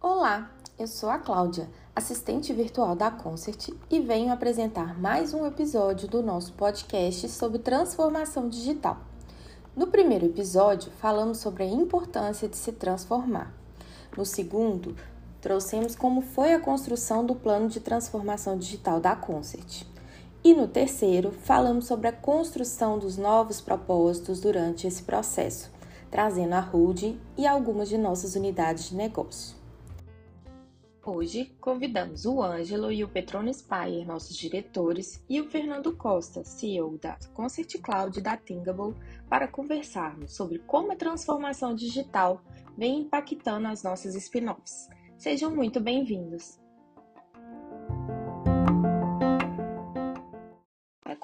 Olá, eu sou a Cláudia, assistente virtual da Concert, e venho apresentar mais um episódio do nosso podcast sobre transformação digital. No primeiro episódio, falamos sobre a importância de se transformar. No segundo, trouxemos como foi a construção do plano de transformação digital da Concert. E no terceiro, falamos sobre a construção dos novos propósitos durante esse processo, trazendo a holding e algumas de nossas unidades de negócio. Hoje, convidamos o Ângelo e o Petrone Spire, nossos diretores, e o Fernando Costa, CEO da Concert Cloud da Thingable, para conversarmos sobre como a transformação digital vem impactando as nossas spin-offs. Sejam muito bem-vindos!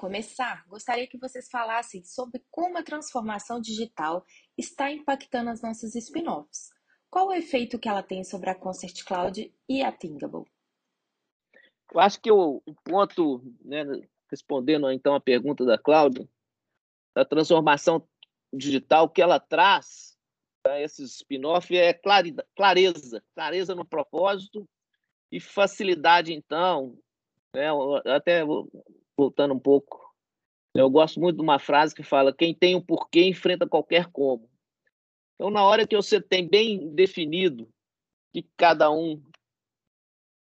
Começar, gostaria que vocês falassem sobre como a transformação digital está impactando as nossas spin-offs. Qual o efeito que ela tem sobre a Concert Cloud e a Thingable? Eu acho que o, ponto, né, respondendo então a pergunta da Cláudia, da transformação digital que ela traz para esse spin-off é clareza, clareza no propósito e facilidade, então, né, até voltando um pouco, eu gosto muito de uma frase que fala: quem tem um porquê enfrenta qualquer como. Então, na hora que você tem bem definido que cada um,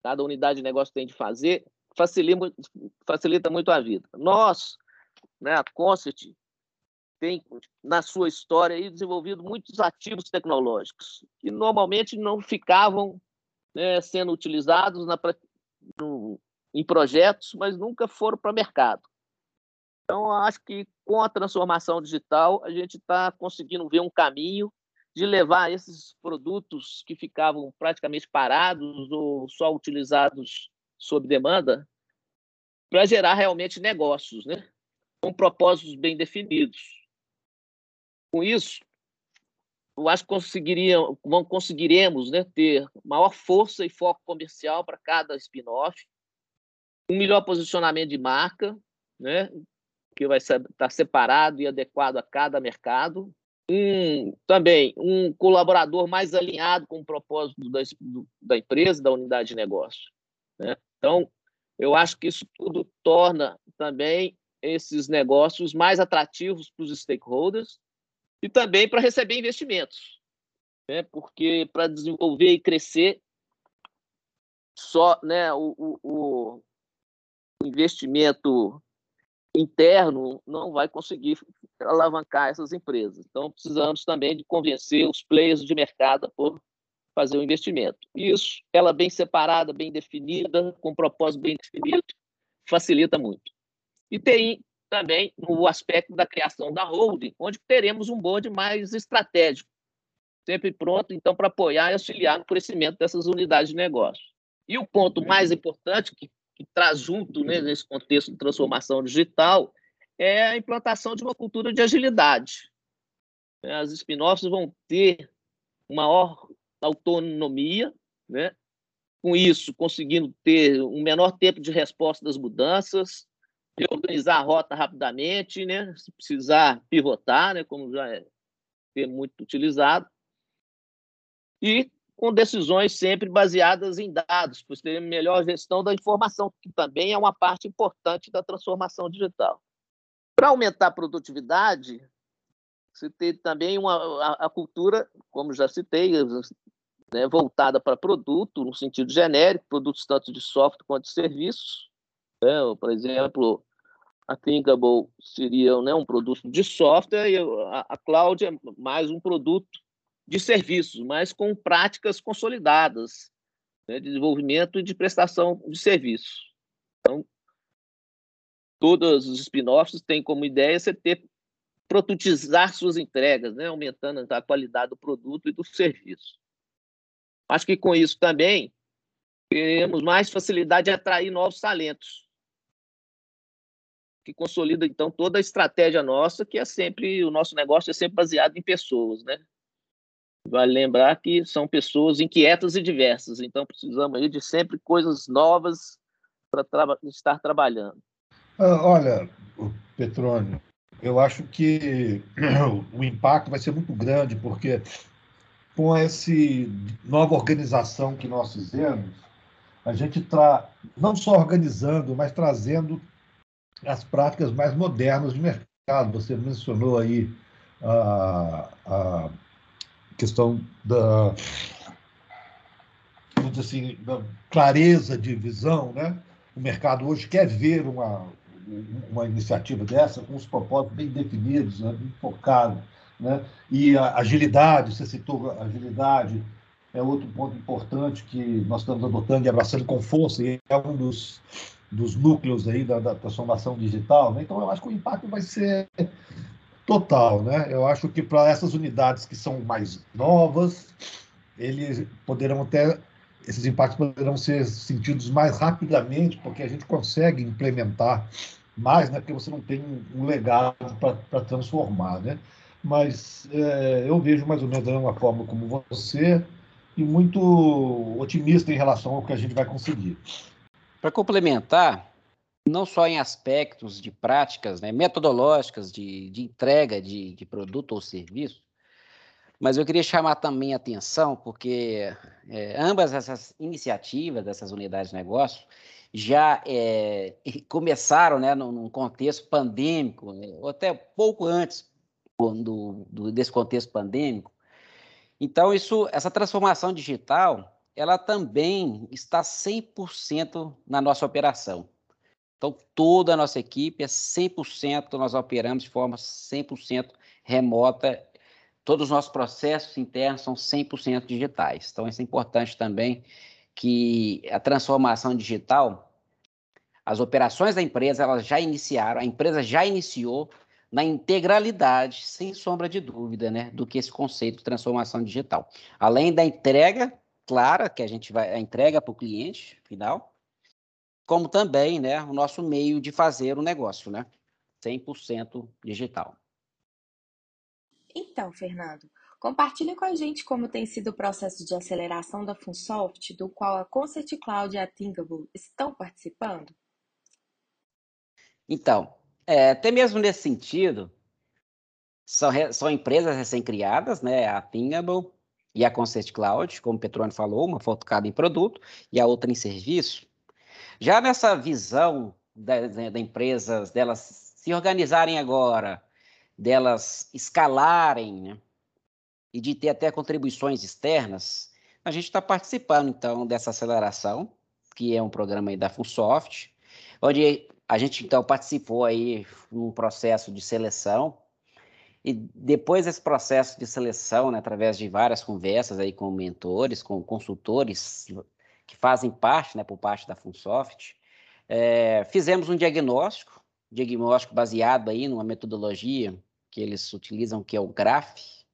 cada unidade de negócio tem de fazer, facilita, facilita muito a vida. Nós, né, a Concert, tem na sua história aí, desenvolvido muitos ativos tecnológicos que normalmente não ficavam né, sendo utilizados na, no, em projetos, mas nunca foram para o mercado. Então, acho que com a transformação digital, a gente está conseguindo ver um caminho de levar esses produtos que ficavam praticamente parados ou só utilizados sob demanda para gerar realmente negócios, né? com propósitos bem definidos. Com isso, eu acho que conseguiriam, conseguiremos né, ter maior força e foco comercial para cada spin-off, um melhor posicionamento de marca, né, que vai estar separado e adequado a cada mercado, um, também um colaborador mais alinhado com o propósito da, da empresa, da unidade de negócio. Né? Então, eu acho que isso tudo torna também esses negócios mais atrativos para os stakeholders e também para receber investimentos. Né? Porque para desenvolver e crescer, só né, o, o investimento interno não vai conseguir alavancar essas empresas. Então, precisamos também de convencer os players de mercado por fazer o investimento. Isso, ela bem separada, bem definida, com propósito bem definido, facilita muito. E tem também o aspecto da criação da holding, onde teremos um board mais estratégico, sempre pronto, então, para apoiar e auxiliar no crescimento dessas unidades de negócio. E o ponto mais importante, que que traz junto, né, nesse contexto de transformação digital, é a implantação de uma cultura de agilidade. As spin-offs vão ter maior autonomia, né? com isso, conseguindo ter um menor tempo de resposta das mudanças, reorganizar a rota rapidamente, né? se precisar pivotar, né? como já é muito utilizado, e com decisões sempre baseadas em dados, pois teremos melhor gestão da informação, que também é uma parte importante da transformação digital. Para aumentar a produtividade, se tem também uma, a, a, cultura, como já citei, né, voltada para produto, no sentido genérico, produtos tanto de software quanto de serviços. Né? Por exemplo, a Thinkable seria né, um produto de software e a, a Cloud é mais um produto de serviços, mas com práticas consolidadas né, de desenvolvimento e de prestação de serviços. Então, todos os spin-offs têm como ideia você ter prototizar suas entregas, né, aumentando a qualidade do produto e do serviço. Acho que com isso também teremos mais facilidade de atrair novos talentos, que consolida então toda a estratégia nossa, que é sempre o nosso negócio é sempre baseado em pessoas, né? Vale lembrar que são pessoas inquietas e diversas, então precisamos aí de sempre coisas novas para tra estar trabalhando. Ah, olha, Petrônio, eu acho que o impacto vai ser muito grande, porque com essa nova organização que nós fizemos, a gente está não só organizando, mas trazendo as práticas mais modernas de mercado. Você mencionou aí a, a questão da, assim, da clareza de visão, né? O mercado hoje quer ver uma, uma iniciativa dessa com os propósitos bem definidos, né? bem focados. Né? E a agilidade, você citou agilidade, é outro ponto importante que nós estamos adotando e abraçando com força, e é um dos, dos núcleos aí da, da transformação digital. Né? Então, eu acho que o impacto vai ser total. Né? Eu acho que para essas unidades que são mais novas, eles poderão até esses impactos poderão ser sentidos mais rapidamente, porque a gente consegue implementar mais, né? porque você não tem um legado para transformar. Né? Mas é, eu vejo mais ou menos da mesma forma como você e muito otimista em relação ao que a gente vai conseguir. Para complementar, não só em aspectos de práticas né, metodológicas de, de entrega de, de produto ou serviço, mas eu queria chamar também a atenção, porque é, ambas essas iniciativas dessas unidades de negócio já é, começaram né, num, contexto pandêmico, né, ou até pouco antes do, do, desse contexto pandêmico. Então, isso, essa transformação digital, ela também está 100% na nossa operação. Então, toda a nossa equipe é 100%, nós operamos de forma 100% remota todos os nossos processos internos são 100% digitais. Então, isso é importante também que a transformação digital, as operações da empresa, elas já iniciaram, a empresa já iniciou na integralidade, sem sombra de dúvida, né, do que esse conceito de transformação digital. Além da entrega clara, que a gente vai, a entrega para o cliente final, como também, né, o nosso meio de fazer o negócio, né, 100% digital. Então, Fernando, compartilhe com a gente como tem sido o processo de aceleração da Funsoft, do qual a Concert Cloud e a Thinkable estão participando? Então, é, até mesmo nesse sentido, são, são empresas recém-criadas, né? A Thinkable e a Concert Cloud, como o Petrone falou, uma focada em produto e a outra em serviço. Já nessa visão das da empresas, delas se organizarem agora, delas escalarem, né? E de ter até contribuições externas, a gente está participando, então, dessa aceleração, que é um programa da Fullsoft, onde a gente, então, participou aí num processo de seleção, e depois desse processo de seleção, né, através de várias conversas aí com mentores, com consultores que fazem parte, né, por parte da Funsoft, é, fizemos um diagnóstico, diagnóstico baseado aí numa metodologia que eles utilizam, que é o GRAPH.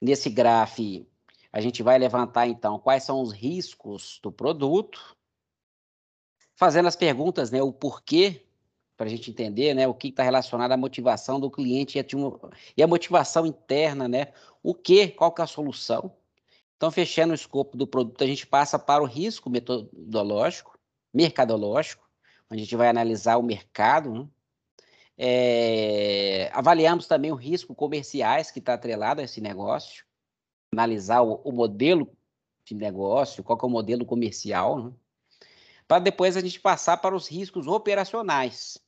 Nesse GRAPH, a gente vai levantar, então, quais são os riscos do produto, fazendo as perguntas, né, o porquê, para a gente entender né, o que está relacionado à motivação do cliente e a motivação interna, né, o que, qual que é a solução. Então, fechando o escopo do produto, a gente passa para o risco metodológico, mercadológico, onde a gente vai analisar o mercado, né? É, avaliamos também o risco comerciais que está atrelado a esse negócio, analisar o, o, modelo de negócio, qual é o modelo comercial, né? para depois a gente passar para os riscos operacionais,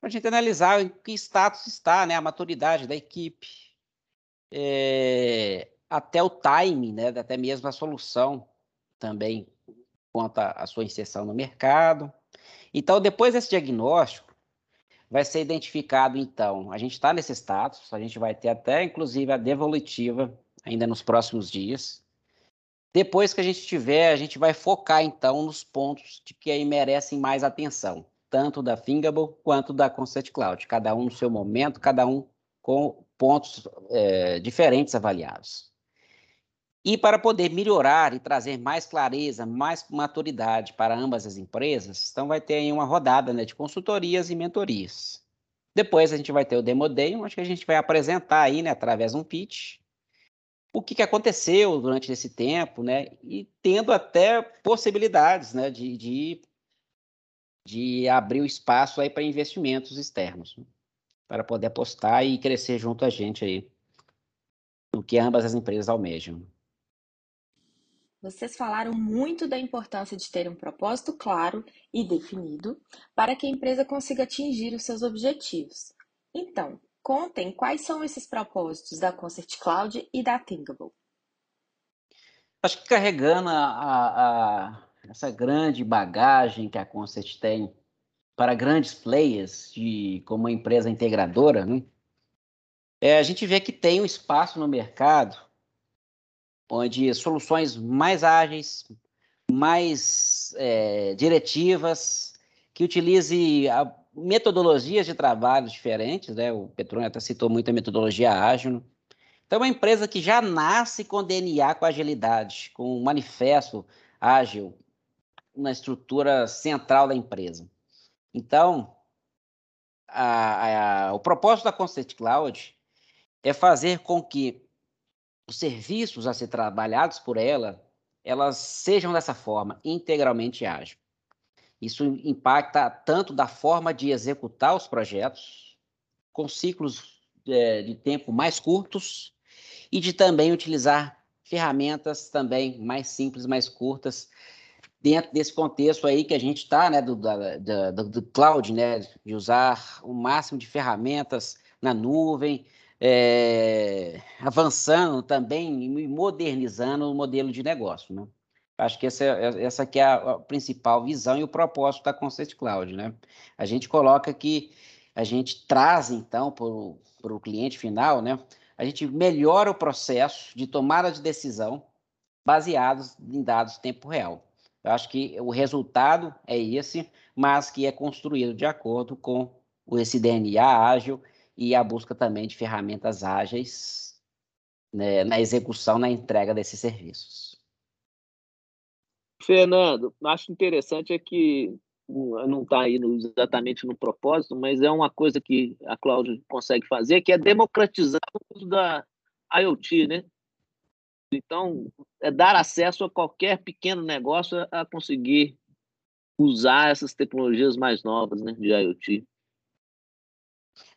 para a gente analisar em que status está né, a maturidade da equipe, é, até o timing, né, até mesmo a solução também quanto à sua inserção no mercado. Então, depois desse diagnóstico, vai ser identificado, então, a gente está nesse status, a gente vai ter até, inclusive, a devolutiva ainda nos próximos dias. Depois que a gente tiver, a gente vai focar, então, nos pontos de que aí merecem mais atenção, tanto da Thingable quanto da Concept Cloud, cada um no seu momento, cada um com pontos é, diferentes avaliados. E para poder melhorar e trazer mais clareza, mais maturidade para ambas as empresas, então vai ter aí uma rodada né, de consultorias e mentorias. Depois a gente vai ter o Demo Day, onde a gente vai apresentar aí, né, através de um pitch, o que, que aconteceu durante esse tempo, né, e tendo até possibilidades né, de, de, de abrir o espaço aí para investimentos externos. para poder apostar e crescer junto a gente aí, no que ambas as empresas almejam. Vocês falaram muito da importância de ter um propósito claro e definido para que a empresa consiga atingir os seus objetivos. Então, contem quais são esses propósitos da Concert Cloud e da Thinkable. Acho que carregando a, a, essa grande bagagem que a Concert tem para grandes players de, como uma empresa integradora, né? é, a gente vê que tem um espaço no mercado onde soluções mais ágeis, mais é, diretivas, que utilize a, metodologias de trabalho diferentes, né? o Petrônio até citou muito a metodologia ágil, então, é uma empresa que já nasce com DNA, com agilidade, com um manifesto ágil na estrutura central da empresa. Então, a, a, o propósito da Concept Cloud é fazer com que os serviços a ser trabalhados por ela, elas sejam dessa forma, integralmente ágil. Isso impacta tanto da forma de executar os projetos, com ciclos é, de tempo mais curtos, e de também utilizar ferramentas também mais simples, mais curtas, dentro desse contexto aí que a gente está, né, do, do, do, cloud, né, de usar o máximo de ferramentas na nuvem, é, avançando também e modernizando o modelo de negócio, né? Acho que essa, essa aqui é a, principal visão e o propósito da Concept Cloud, né? A gente coloca que a gente traz, então, para o cliente final, né? A gente melhora o processo de tomada de decisão baseados em dados tempo real. Eu acho que o resultado é esse, mas que é construído de acordo com esse DNA ágil e a busca também de ferramentas ágeis né, na execução, na entrega desses serviços. Fernando, acho interessante é que não está aí no, exatamente no propósito, mas é uma coisa que a Cláudia consegue fazer, que é democratizar o uso da IoT, né? Então, é dar acesso a qualquer pequeno negócio a conseguir usar essas tecnologias mais novas né, de IoT.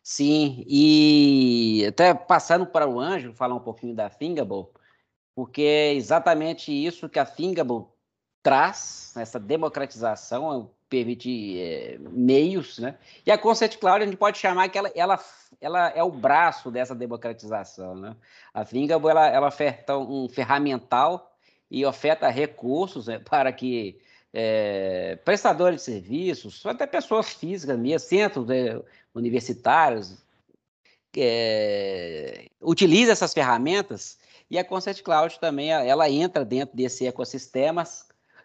Sim, e até passando para o Anjo, falar um pouquinho da Thingable, porque é exatamente isso que a Thingable traz, essa democratização, permite é, meios, né? E a Concept Cloud a gente pode chamar que ela, ela, ela é o braço dessa democratização, né? A Thingable, ela, ela oferta um ferramental e oferta recursos né, para que é, prestadores de serviços, até pessoas físicas mesmo, centros né, universitários, é, utilize essas ferramentas e a Concept Cloud também ela entra dentro desse ecossistema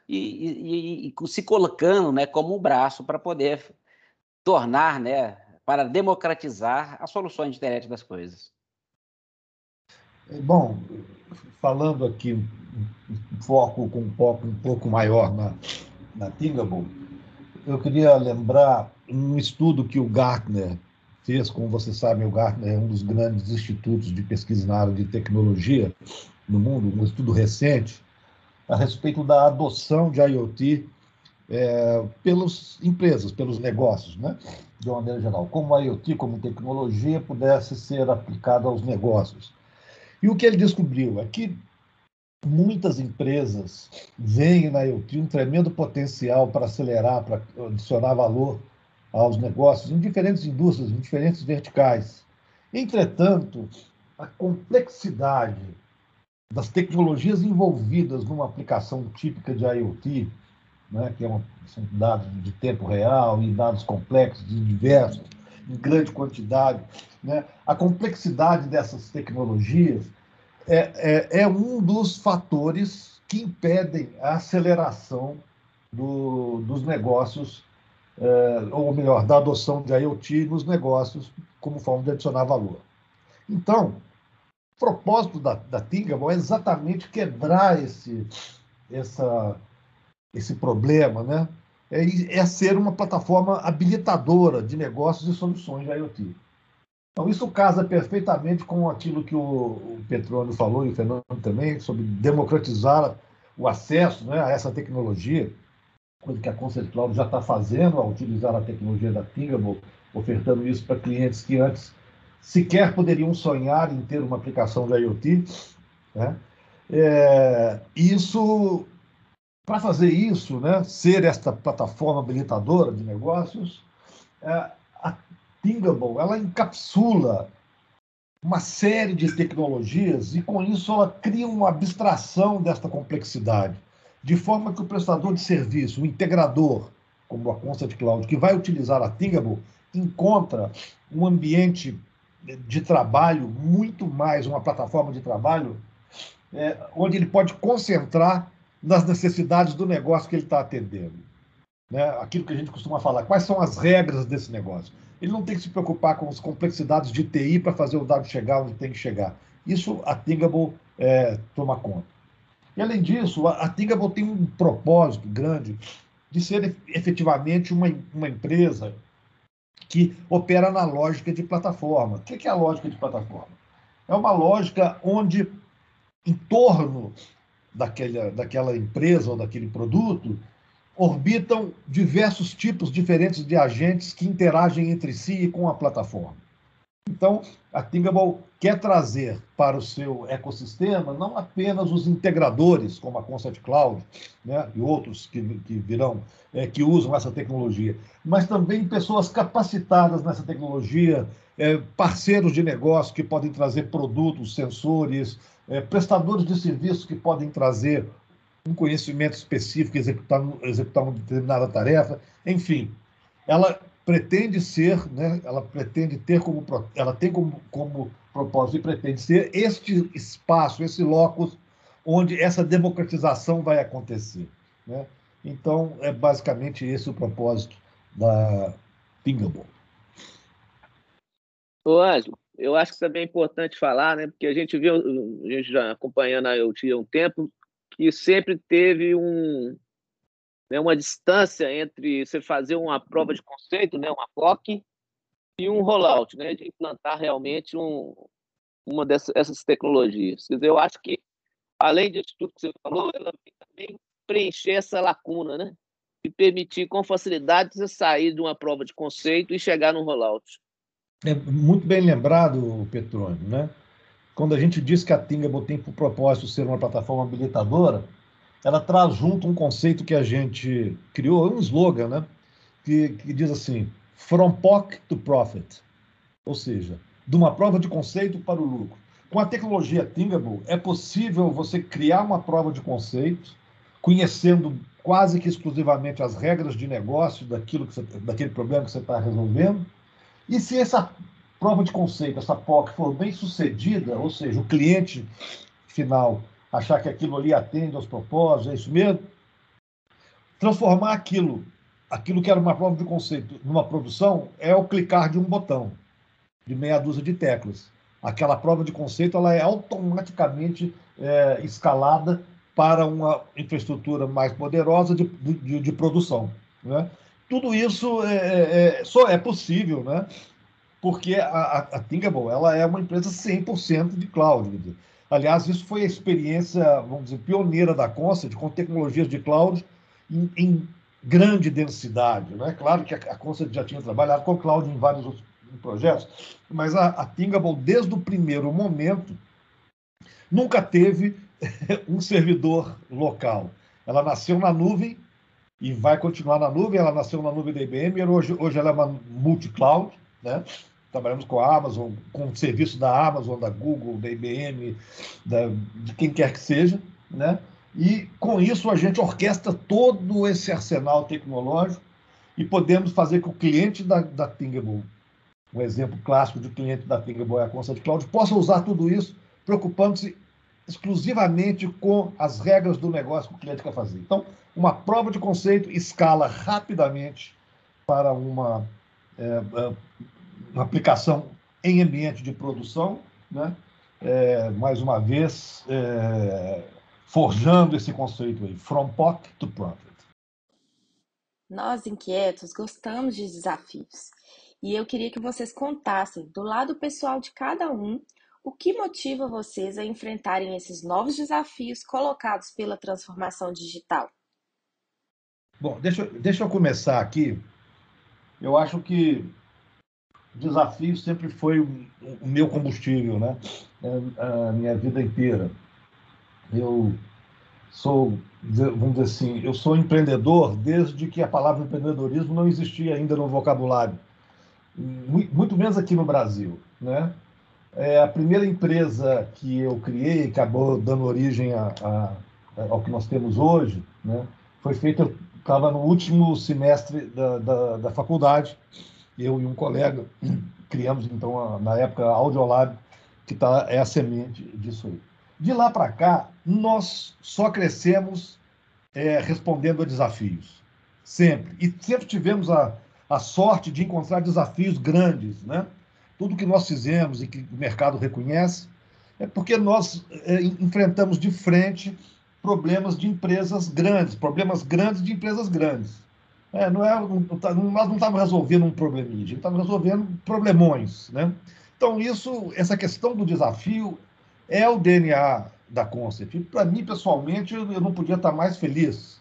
e, e, e se colocando né, como um braço para poder tornar, né, para democratizar as soluções de internet das coisas. Bom, falando aqui foco com um foco um pouco maior na, na Thingable, eu queria lembrar um estudo que o Gartner fez, como você sabe, o Gartner é um dos grandes institutos de pesquisa na área de tecnologia no mundo, um estudo recente, a respeito da adoção de IoT é, pelas empresas, pelos negócios, né? de uma maneira geral. Como a IoT, como tecnologia, pudesse ser aplicada aos negócios. E o que ele descobriu é que muitas empresas veem na IoT um tremendo potencial para acelerar, para adicionar valor aos negócios em diferentes indústrias, em diferentes verticais. Entretanto, a complexidade das tecnologias envolvidas numa aplicação típica de IoT, né, que é uma, são dados de tempo real e dados complexos e diversos, em grande quantidade, né, a complexidade dessas tecnologias é, é, é um dos fatores que impedem a aceleração do, dos negócios, é, ou melhor, da adoção de IoT nos negócios como forma de adicionar valor. Então, propósito da, da Tingable é exatamente quebrar esse, essa, esse problema, né? É, é ser uma plataforma habilitadora de negócios e soluções de IoT. Então, isso casa perfeitamente com aquilo que o, Petrônio falou e o Fernando também, sobre democratizar o acesso né, a essa tecnologia, coisa que a Concept Cloud já está fazendo ao utilizar a tecnologia da Tingable ofertando isso para clientes que antes sequer poderiam sonhar em ter uma aplicação de IoT. Né? É, isso, para fazer isso, né, ser esta plataforma habilitadora de negócios, é, Thingable, ela encapsula uma série de tecnologias e, com isso, ela cria uma abstração desta complexidade, de forma que o prestador de serviço, o integrador, como a Constant Cloud, que vai utilizar a Thingable, encontra um ambiente de trabalho muito mais, uma plataforma de trabalho, é, onde ele pode concentrar nas necessidades do negócio que ele está atendendo. Né? Aquilo que a gente costuma falar, quais são as regras desse negócio? Ele não tem que se preocupar com as complexidades de TI para fazer o dado chegar onde tem que chegar. Isso a Thingable é, toma conta. E, além disso, a, Thingable tem um propósito grande de ser efetivamente uma, uma empresa que opera na lógica de plataforma. O que é a lógica de plataforma? É uma lógica onde, em torno daquela, daquela empresa ou daquele produto, orbitam diversos tipos diferentes de agentes que interagem entre si e com a plataforma. Então, a Thingable quer trazer para o seu ecossistema não apenas os integradores, como a Concept Cloud né, e outros que, que virão, é, que usam essa tecnologia, mas também pessoas capacitadas nessa tecnologia, é, parceiros de negócio que podem trazer produtos, sensores, é, prestadores de serviços que podem trazer um conhecimento específico, executar, executar uma determinada tarefa, enfim, ela pretende ser, né, ela pretende ter como, ela tem como, como propósito e pretende ser este espaço, esse locus onde essa democratização vai acontecer. Né? Então, é basicamente esse o propósito da Pingable. Ô, Ângelo, eu acho que também é importante falar, né, porque a gente viu, a gente já acompanhando a IoT há um tempo, que sempre teve um, né, uma distância entre você fazer uma prova de conceito, né, uma POC, e um rollout, né, de implantar realmente um, uma dessas tecnologias. Quer dizer, eu acho que, além disso tudo que você falou, ela também preencher essa lacuna, né? E permitir com facilidade você sair de uma prova de conceito e chegar no rollout. É muito bem lembrado, Petrônio, né? Quando a gente diz que a Tingable tem por propósito ser uma plataforma habilitadora, ela traz junto um conceito que a gente criou, um slogan, né? Que, que diz assim: From POC to Profit. Ou seja, de uma prova de conceito para o lucro. Com a tecnologia Thingable, é possível você criar uma prova de conceito, conhecendo quase que exclusivamente as regras de negócio daquilo que você, daquele problema que você está resolvendo. E se essa prova de conceito, essa POC, for bem sucedida, ou seja, o cliente final achar que aquilo ali atende aos propósitos, é isso mesmo, transformar aquilo, aquilo que era uma prova de conceito, numa produção, é o clicar de um botão, de meia dúzia de teclas. Aquela prova de conceito ela é automaticamente é, escalada para uma infraestrutura mais poderosa de, de, de produção. Né? Tudo isso é, é, é só é possível, né? Porque a, a ela é uma empresa 100% de cloud. Aliás, isso foi a experiência, vamos dizer, pioneira da Constant com tecnologias de cloud em, em grande densidade. Né? Claro que a, a Constant já tinha trabalhado com cloud em vários outros projetos, mas a, a desde o primeiro momento, nunca teve um servidor local. Ela nasceu na nuvem e vai continuar na nuvem. Ela nasceu na nuvem da IBM, hoje, hoje ela é uma multi-cloud, né? Trabalhamos com a Amazon, com o serviço da Amazon, da Google, da IBM, da, de quem quer que seja, né? E com isso a gente orquestra todo esse arsenal tecnológico e podemos fazer que o cliente da, da Thingable, um exemplo clássico de cliente da Thingable é a Constant Cloud, possa usar tudo isso preocupando-se exclusivamente com as regras do negócio que o cliente quer fazer. Então, uma prova de conceito escala rapidamente para uma é, é aplicação em ambiente de produção, né? É, mais uma vez, é, forjando esse conceito aí, from POC to profit. Nós, inquietos, gostamos de desafios. E eu queria que vocês contassem, do lado pessoal de cada um, o que motiva vocês a enfrentarem esses novos desafios colocados pela transformação digital. Bom, deixa, deixa eu começar aqui. Eu acho que desafio sempre foi o, o meu combustível, né? É, a minha vida inteira. Eu sou, vamos dizer assim, eu sou empreendedor desde que a palavra empreendedorismo não existia ainda no vocabulário, muito menos aqui no Brasil, né? É a primeira empresa que eu criei, que acabou dando origem a, a, ao que nós temos hoje, né? Foi feita, estava no último semestre da, da, da faculdade, eu e um colega criamos então na época a Audiolab, que tá, é a semente disso aí. De lá para cá, nós só crescemos é, respondendo a desafios, sempre. E sempre tivemos a, a sorte de encontrar desafios grandes, né? Tudo que nós fizemos e que o mercado reconhece é porque nós é, enfrentamos de frente problemas de empresas grandes, problemas grandes de empresas grandes. É, não é, não, tá, nós não estávamos resolvendo um probleminha, a gente estava resolvendo problemões. Né? Então, isso, essa questão do desafio é o DNA da Concept. Para mim, pessoalmente, eu, eu não podia estar mais feliz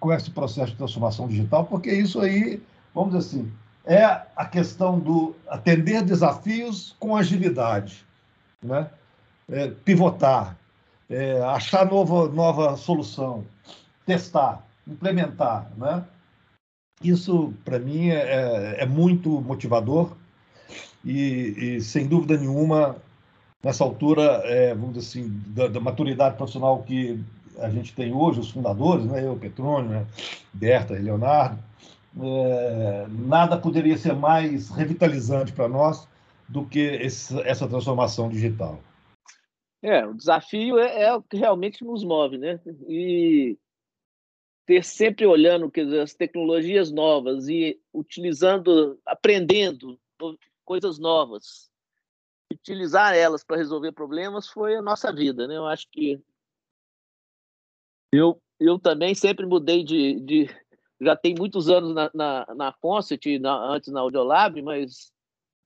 com esse processo de transformação digital, porque isso aí, vamos dizer assim, é a questão do atender desafios com agilidade, né? É, pivotar, é, achar nova, nova solução, testar, implementar, né? Isso, para mim, é, é, muito motivador e, e, sem dúvida nenhuma, nessa altura, é, vamos dizer assim, da, da, maturidade profissional que a gente tem hoje, os fundadores, né, eu, Petrônio, né, Berta e Leonardo, é, nada poderia ser mais revitalizante para nós do que esse, essa transformação digital. É, o desafio é, é, o que realmente nos move, né? E ter sempre olhando as tecnologias novas e utilizando, aprendendo coisas novas, utilizar elas para resolver problemas foi a nossa vida, né? Eu acho que eu eu também sempre mudei de, de já tem muitos anos na, na, na Concert, na, antes na Audiolab, mas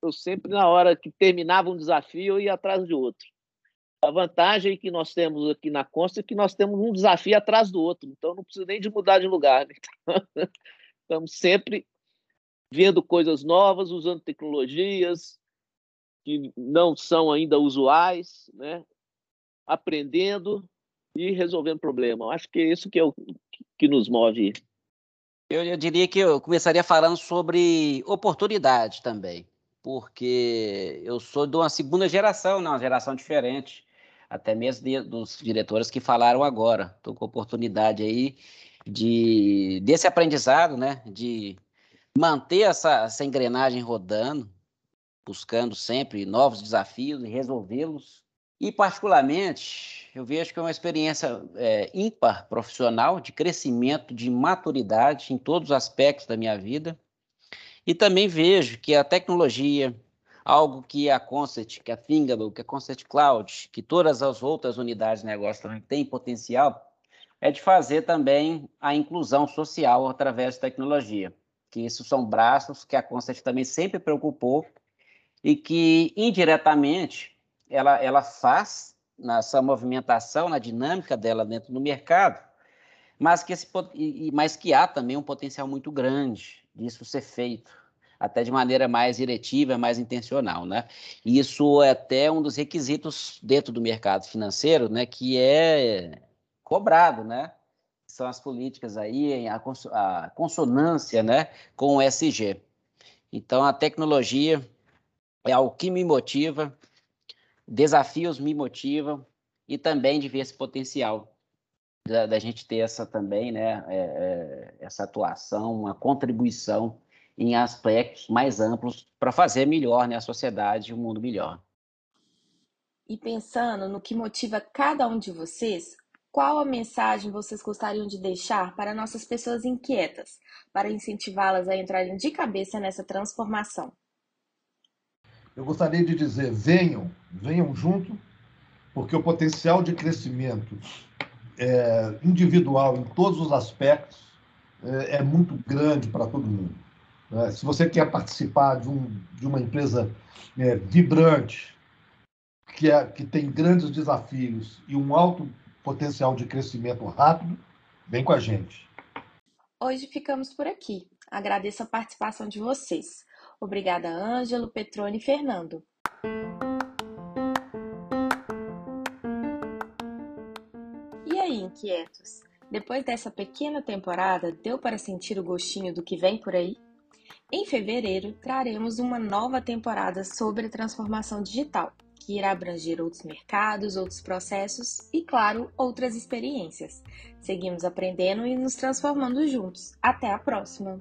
eu sempre, na hora que terminava um desafio, eu ia atrás de outro. A vantagem que nós temos aqui na Consta é que nós temos um desafio atrás do outro, então não precisa nem de mudar de lugar. Né? estamos sempre vendo coisas novas, usando tecnologias que não são ainda usuais, né? aprendendo e resolvendo problema. Acho que é isso que é o que nos move. Eu, eu diria que eu começaria falando sobre oportunidade também, porque eu sou de uma segunda geração, né? uma geração diferente até mesmo de, dos diretores que falaram agora. Estou com oportunidade aí de desse aprendizado, né, de manter essa, essa engrenagem rodando, buscando sempre novos desafios e resolvê-los. E, particularmente, eu vejo que é uma experiência é, ímpar profissional, de crescimento, de maturidade em todos os aspectos da minha vida. E também vejo que a tecnologia, algo que a Concert, que a Thingable, que a Concert Cloud, que todas as outras unidades de negócio também têm potencial, é de fazer também a inclusão social através de tecnologia. Que isso são braços que a Concert também sempre preocupou e que indiretamente ela, ela faz nessa movimentação, na dinâmica dela dentro do mercado, mas que, esse, mas que há também um potencial muito grande disso ser feito até de maneira mais diretiva, mais intencional, né? Isso é até um dos requisitos dentro do mercado financeiro, né, que é cobrado, né? São as políticas aí, a, a consonância, né, com o SG. Então, a tecnologia é algo que me motiva, desafios me motivam e também de ver esse potencial da, da gente ter essa também, né, é, é, essa atuação, uma contribuição em aspectos mais amplos para fazer melhor né, a sociedade e o mundo melhor. E pensando no que motiva cada um de vocês, qual a mensagem vocês gostariam de deixar para nossas pessoas inquietas, para incentivá-las a entrarem de cabeça nessa transformação? Eu gostaria de dizer: venham, venham junto, porque o potencial de crescimento é, individual em todos os aspectos é, é muito grande para todo mundo. Né? Se você quer participar de, um, de uma empresa é, vibrante, que, é, que tem grandes desafios e um alto potencial de crescimento rápido, vem com a gente. Hoje ficamos por aqui. Agradeço a participação de vocês. Obrigada, Ângelo, Petrone e Fernando. E aí, inquietos? Depois dessa pequena temporada, deu para sentir o gostinho do que vem por aí? Em fevereiro, traremos uma nova temporada sobre transformação digital, que irá abranger outros mercados, outros processos e, claro, outras experiências. Seguimos aprendendo e nos transformando juntos. Até a próxima!